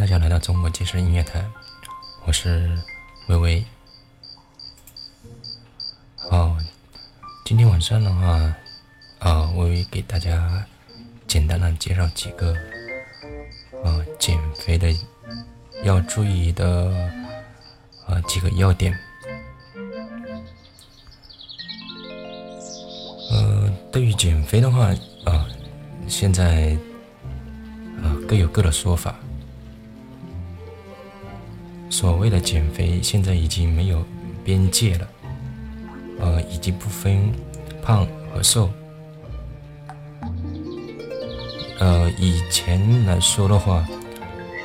大家来到中国健身音乐台，我是微微。哦，今天晚上的话，啊，微微给大家简单的介绍几个，啊，减肥的要注意的啊几个要点。呃，对于减肥的话，啊，现在啊。各有各的说法。所谓的减肥，现在已经没有边界了，呃，已经不分胖和瘦。呃，以前来说的话，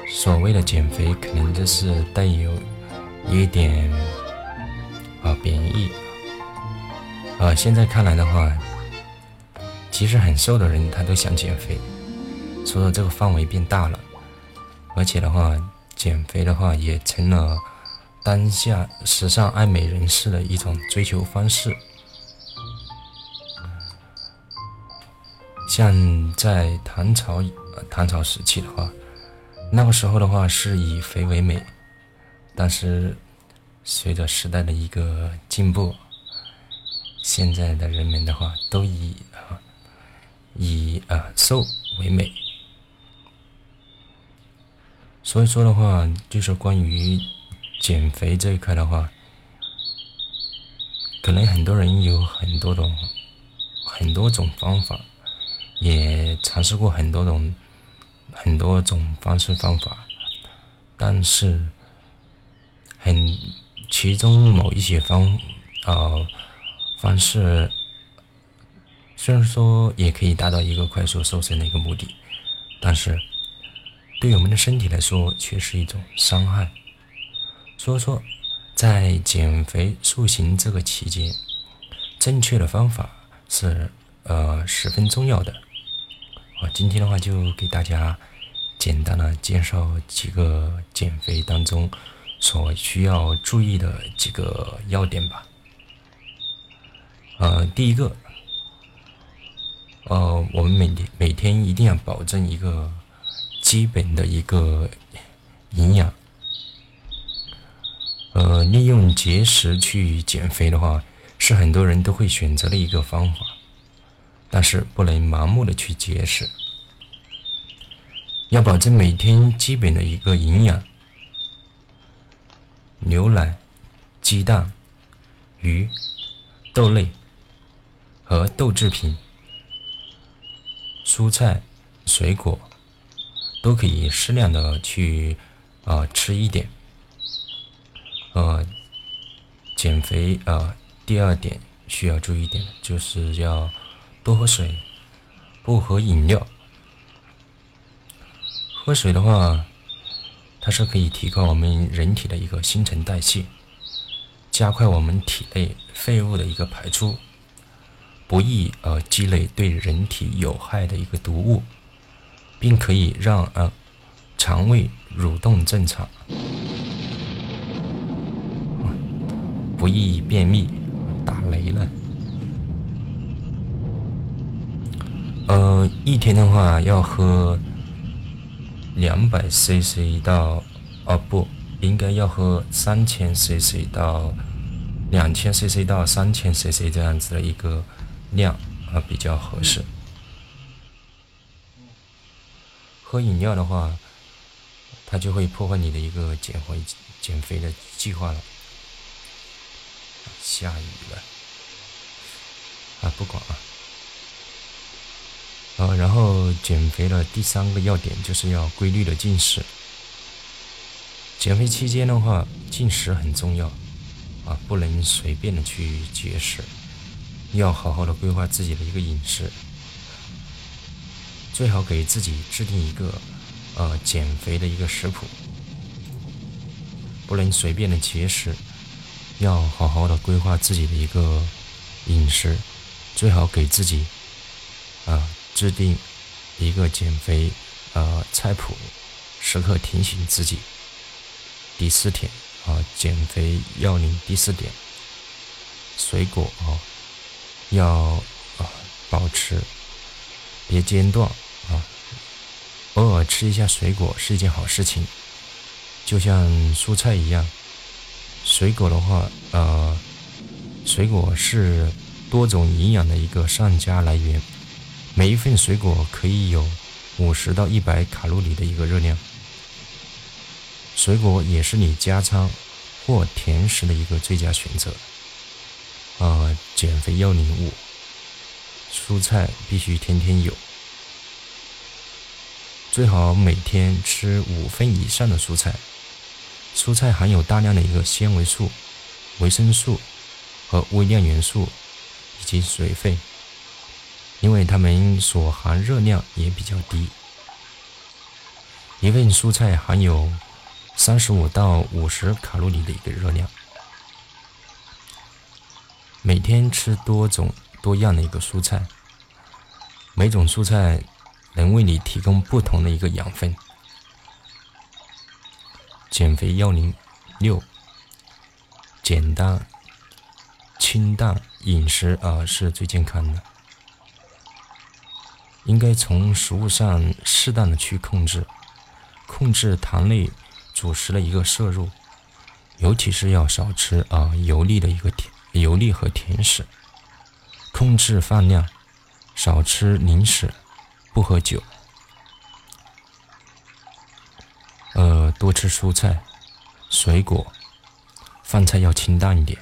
所谓的减肥，可能就是带有一点啊贬义。啊，现在看来的话，其实很瘦的人，他都想减肥。所以说这个范围变大了，而且的话，减肥的话也成了当下时尚爱美人士的一种追求方式。像在唐朝，唐朝时期的话，那个时候的话是以肥为美，但是随着时代的一个进步，现在的人们的话都以啊以啊瘦为美。所以说的话，就是关于减肥这一块的话，可能很多人有很多种、很多种方法，也尝试过很多种、很多种方式方法，但是很其中某一些方啊方式，虽然说也可以达到一个快速瘦身的一个目的，但是。对我们的身体来说，却是一种伤害。所以说，在减肥塑形这个期间，正确的方法是呃十分重要的。我今天的话，就给大家简单的介绍几个减肥当中所需要注意的几个要点吧。呃，第一个，呃，我们每天每天一定要保证一个。基本的一个营养，呃，利用节食去减肥的话，是很多人都会选择的一个方法，但是不能盲目的去节食，要保证每天基本的一个营养，牛奶、鸡蛋、鱼、豆类和豆制品、蔬菜、水果。都可以适量的去啊吃一点，呃，减肥啊，第二点需要注意一点，就是要多喝水，不喝饮料。喝水的话，它是可以提高我们人体的一个新陈代谢，加快我们体内废物的一个排出，不易呃积累对人体有害的一个毒物。并可以让呃肠胃蠕动正常，不易便秘。打雷了。呃，一天的话要喝两百 CC 到，哦不，应该要喝三千 CC 到两千 CC 到三千 CC 这样子的一个量啊，比较合适。喝饮料的话，它就会破坏你的一个减肥减肥的计划了。下雨了，啊，不管啊。啊，然后减肥的第三个要点就是要规律的进食。减肥期间的话，进食很重要，啊，不能随便的去节食，要好好的规划自己的一个饮食。最好给自己制定一个，呃，减肥的一个食谱，不能随便的节食，要好好的规划自己的一个饮食，最好给自己，啊，制定一个减肥，呃，菜谱，时刻提醒自己。第四点，啊，减肥要领第四点，水果啊，要啊保持，别间断。啊，偶尔吃一下水果是一件好事情，就像蔬菜一样。水果的话，呃，水果是多种营养的一个上佳来源。每一份水果可以有五十到一百卡路里的一个热量。水果也是你加餐或甜食的一个最佳选择。呃，减肥要领五：蔬菜必须天天有，最好每天吃五份以上的蔬菜。蔬菜含有大量的一个纤维素、维生素和微量元素以及水分，因为它们所含热量也比较低。一份蔬菜含有三十五到五十卡路里的一个热量。每天吃多种多样的一个蔬菜，每种蔬菜能为你提供不同的一个养分。减肥要领六：简单、清淡饮食啊是最健康的。应该从食物上适当的去控制，控制糖类主食的一个摄入，尤其是要少吃啊油腻的一个甜油腻和甜食，控制饭量，少吃零食，不喝酒。呃，多吃蔬菜、水果，饭菜要清淡一点，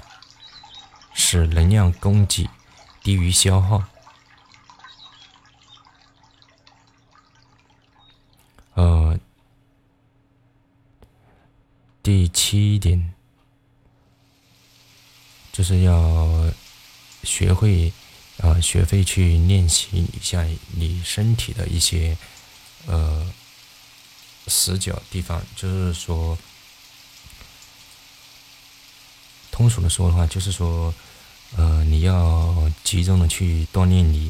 使能量供给低于消耗。呃，第七点就是要学会，啊，学会去练习一下你身体的一些，呃。死角地方，就是说，通俗的说的话，就是说，呃，你要集中的去锻炼你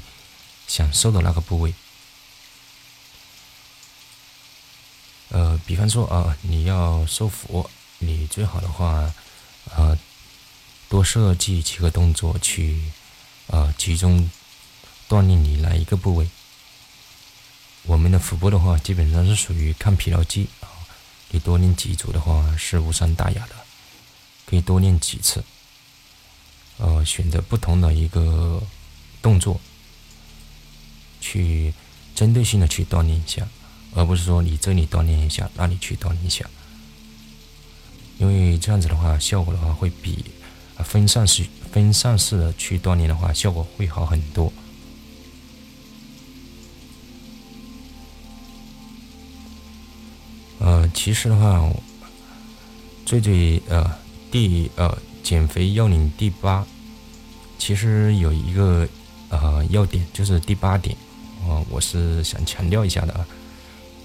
想瘦的那个部位。呃，比方说啊，你要瘦腹，你最好的话，呃，多设计几个动作去，呃，集中锻炼你哪一个部位。我们的腹部的话，基本上是属于抗疲劳肌啊。你多练几组的话是无伤大雅的，可以多练几次。呃，选择不同的一个动作，去针对性的去锻炼一下，而不是说你这里锻炼一下，那里去锻炼一下。因为这样子的话，效果的话会比分散式分散式的去锻炼的话，效果会好很多。呃，其实的话，最最呃第呃减肥要领第八，其实有一个呃要点，就是第八点，啊，我是想强调一下的啊，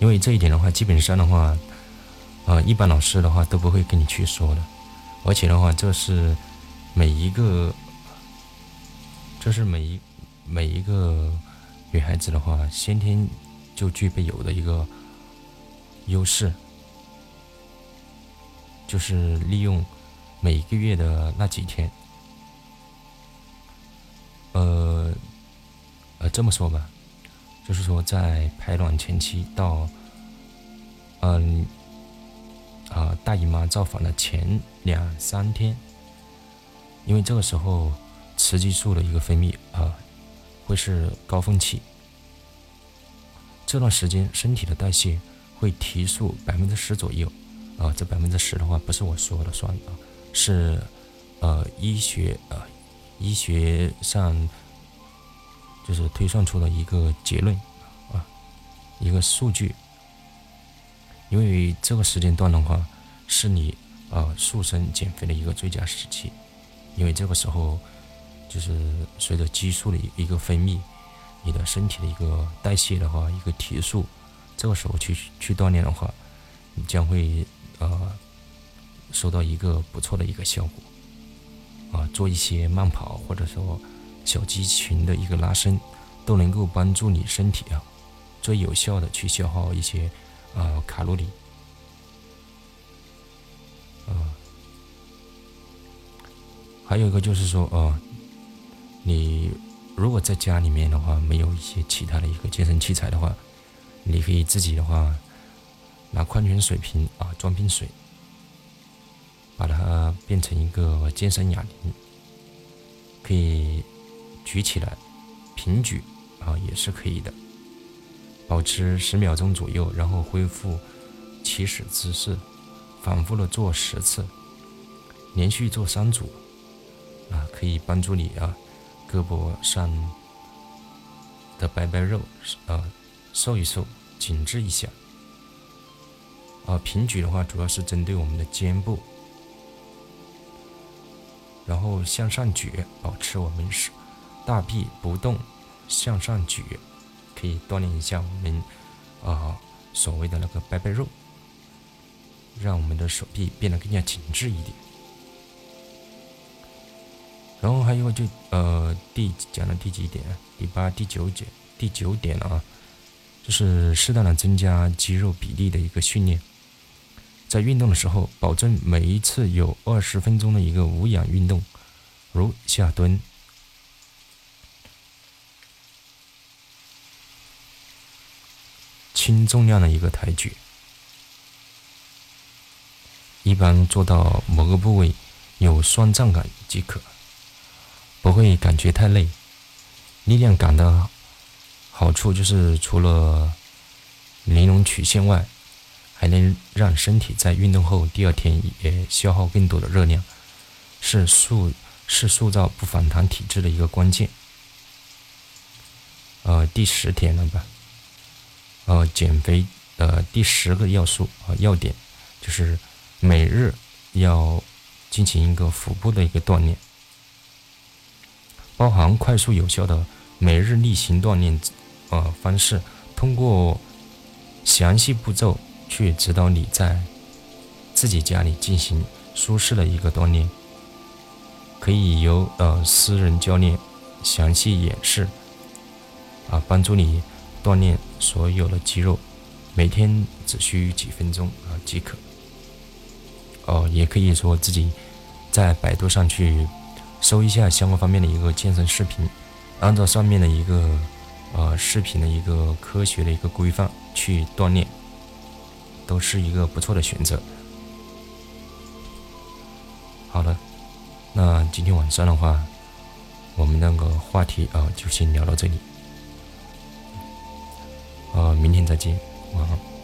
因为这一点的话，基本上的话，呃，一般老师的话都不会跟你去说的，而且的话，这是每一个，这是每一每一个女孩子的话，先天就具备有的一个。优势就是利用每个月的那几天，呃，呃，这么说吧，就是说在排卵前期到，嗯，啊，大姨妈造访的前两三天，因为这个时候雌激素的一个分泌啊，会是高峰期，这段时间身体的代谢。会提速百分之十左右，啊，这百分之十的话不是我说了算啊，是呃医学呃医学上就是推算出的一个结论啊，一个数据。因为这个时间段的话，是你呃塑身减肥的一个最佳时期，因为这个时候就是随着激素的一个分泌，你的身体的一个代谢的话，一个提速。这个时候去去锻炼的话，你将会呃收到一个不错的一个效果啊。做一些慢跑或者说小肌群的一个拉伸，都能够帮助你身体啊最有效的去消耗一些呃卡路里还有一个就是说呃，你如果在家里面的话，没有一些其他的一个健身器材的话。你可以自己的话，拿矿泉水瓶啊装瓶水，把它变成一个健身哑铃，可以举起来平举啊也是可以的，保持十秒钟左右，然后恢复起始姿势，反复的做十次，连续做三组，可以帮助你啊胳膊上。的白白肉，呃，瘦一瘦，紧致一下。啊，平举的话，主要是针对我们的肩部，然后向上举，保持我们手大臂不动，向上举，可以锻炼一下我们啊所谓的那个白白肉，让我们的手臂变得更加紧致一点。然后还有就呃第讲的第几点？第八、第九节、第九点啊，就是适当的增加肌肉比例的一个训练。在运动的时候，保证每一次有二十分钟的一个无氧运动，如下蹲、轻重量的一个抬举，一般做到某个部位有酸胀感即可，不会感觉太累。力量感的好处就是，除了玲珑曲线外，还能让身体在运动后第二天也消耗更多的热量，是塑是塑造不反弹体质的一个关键。呃，第十天了吧？呃，减肥的第十个要素啊要点就是每日要进行一个腹部的一个锻炼，包含快速有效的。每日例行锻炼，呃方式，通过详细步骤去指导你在自己家里进行舒适的一个锻炼，可以由呃私人教练详细演示，啊帮助你锻炼所有的肌肉，每天只需几分钟啊即可。哦，也可以说自己在百度上去搜一下相关方面的一个健身视频。按照上面的一个呃视频的一个科学的一个规范去锻炼，都是一个不错的选择。好了，那今天晚上的话，我们那个话题啊就先聊到这里，呃，明天再见，晚安。